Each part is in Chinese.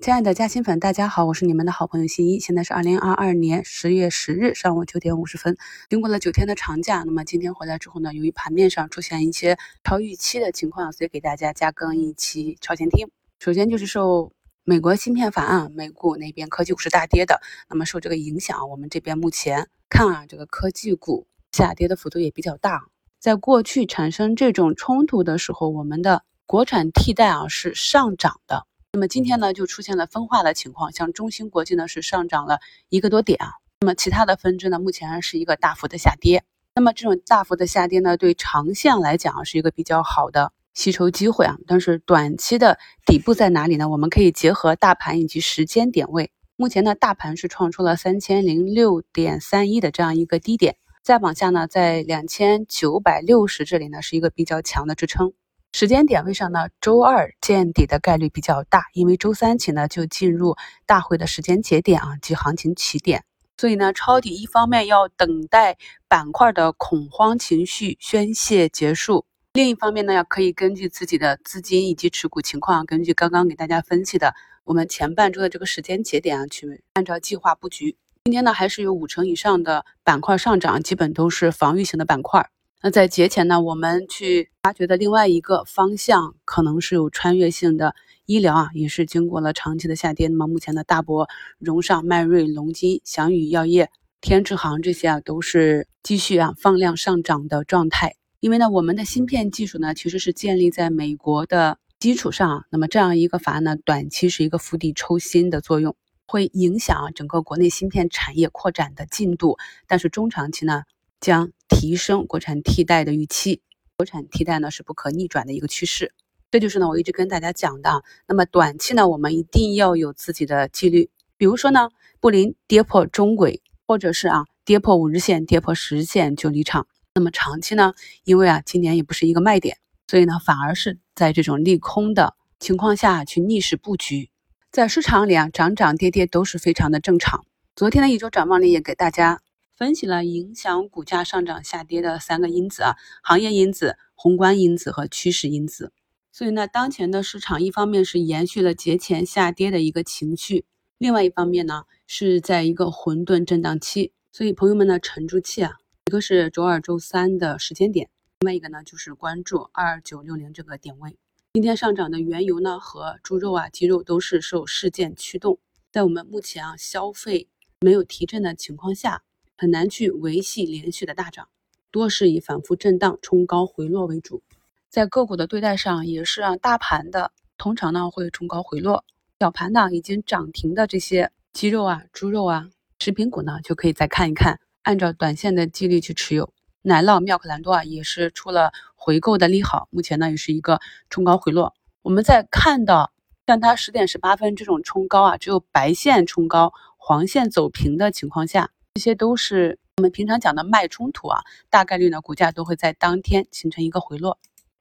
亲爱的嘉兴粉，大家好，我是你们的好朋友新一。现在是二零二二年十月十日上午九点五十分。经过了九天的长假，那么今天回来之后呢，由于盘面上出现一些超预期的情况，所以给大家加更一期超前听。首先就是受美国芯片法案，美股那边科技股是大跌的。那么受这个影响，我们这边目前看啊，这个科技股下跌的幅度也比较大。在过去产生这种冲突的时候，我们的国产替代啊是上涨的。那么今天呢，就出现了分化的情况，像中芯国际呢是上涨了一个多点啊，那么其他的分支呢，目前是一个大幅的下跌。那么这种大幅的下跌呢，对长线来讲是一个比较好的吸筹机会啊。但是短期的底部在哪里呢？我们可以结合大盘以及时间点位。目前呢，大盘是创出了三千零六点三一的这样一个低点，再往下呢，在两千九百六十这里呢是一个比较强的支撑。时间点位上呢，周二见底的概率比较大，因为周三起呢就进入大会的时间节点啊及行情起点，所以呢抄底一方面要等待板块的恐慌情绪宣泄结束，另一方面呢要可以根据自己的资金以及持股情况，根据刚刚给大家分析的我们前半周的这个时间节点啊去按照计划布局。今天呢还是有五成以上的板块上涨，基本都是防御型的板块。那在节前呢，我们去发掘的另外一个方向，可能是有穿越性的医疗啊，也是经过了长期的下跌。那么目前的大博、荣尚、迈瑞、龙金、翔宇药业、天智航这些啊，都是继续啊放量上涨的状态。因为呢，我们的芯片技术呢，其实是建立在美国的基础上。那么这样一个法案呢，短期是一个釜底抽薪的作用，会影响整个国内芯片产业扩展的进度。但是中长期呢？将提升国产替代的预期，国产替代呢是不可逆转的一个趋势，这就是呢我一直跟大家讲的。那么短期呢，我们一定要有自己的纪律，比如说呢，布林跌破中轨，或者是啊跌破五日线、跌破十日线就离场。那么长期呢，因为啊今年也不是一个卖点，所以呢反而是在这种利空的情况下去逆势布局。在市场里啊涨涨跌跌都是非常的正常。昨天的一周展望里也给大家。分析了影响股价上涨下跌的三个因子啊，行业因子、宏观因子和趋势因子。所以呢，当前的市场一方面是延续了节前下跌的一个情绪，另外一方面呢是在一个混沌震荡期。所以朋友们呢沉住气啊，一个是周二、周三的时间点，另外一个呢就是关注二九六零这个点位。今天上涨的原油呢和猪肉啊、鸡肉都是受事件驱动，在我们目前啊消费没有提振的情况下。很难去维系连续的大涨，多是以反复震荡、冲高回落为主。在个股的对待上，也是啊，大盘的通常呢会冲高回落，小盘呢已经涨停的这些鸡肉啊、猪肉啊、食品股呢，就可以再看一看，按照短线的纪律去持有。奶酪、妙可蓝多啊，也是出了回购的利好，目前呢也是一个冲高回落。我们在看到像它十点十八分这种冲高啊，只有白线冲高，黄线走平的情况下。这些都是我们平常讲的脉冲图啊，大概率呢，股价都会在当天形成一个回落。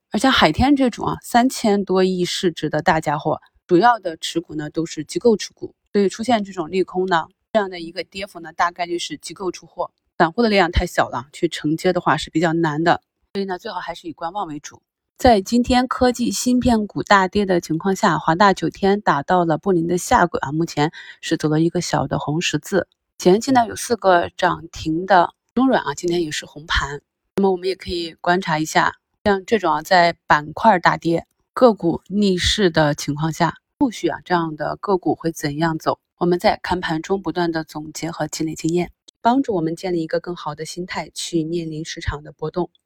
而像海天这种啊，三千多亿市值的大家伙，主要的持股呢都是机构持股，所以出现这种利空呢，这样的一个跌幅呢，大概率是机构出货，散户的力量太小了，去承接的话是比较难的。所以呢，最好还是以观望为主。在今天科技芯片股大跌的情况下，华大九天打到了布林的下轨啊，目前是走了一个小的红十字。前期呢有四个涨停的中软啊，今天也是红盘。那么我们也可以观察一下，像这种啊在板块大跌、个股逆势的情况下，后续啊这样的个股会怎样走？我们在看盘中不断的总结和积累经验，帮助我们建立一个更好的心态去面临市场的波动。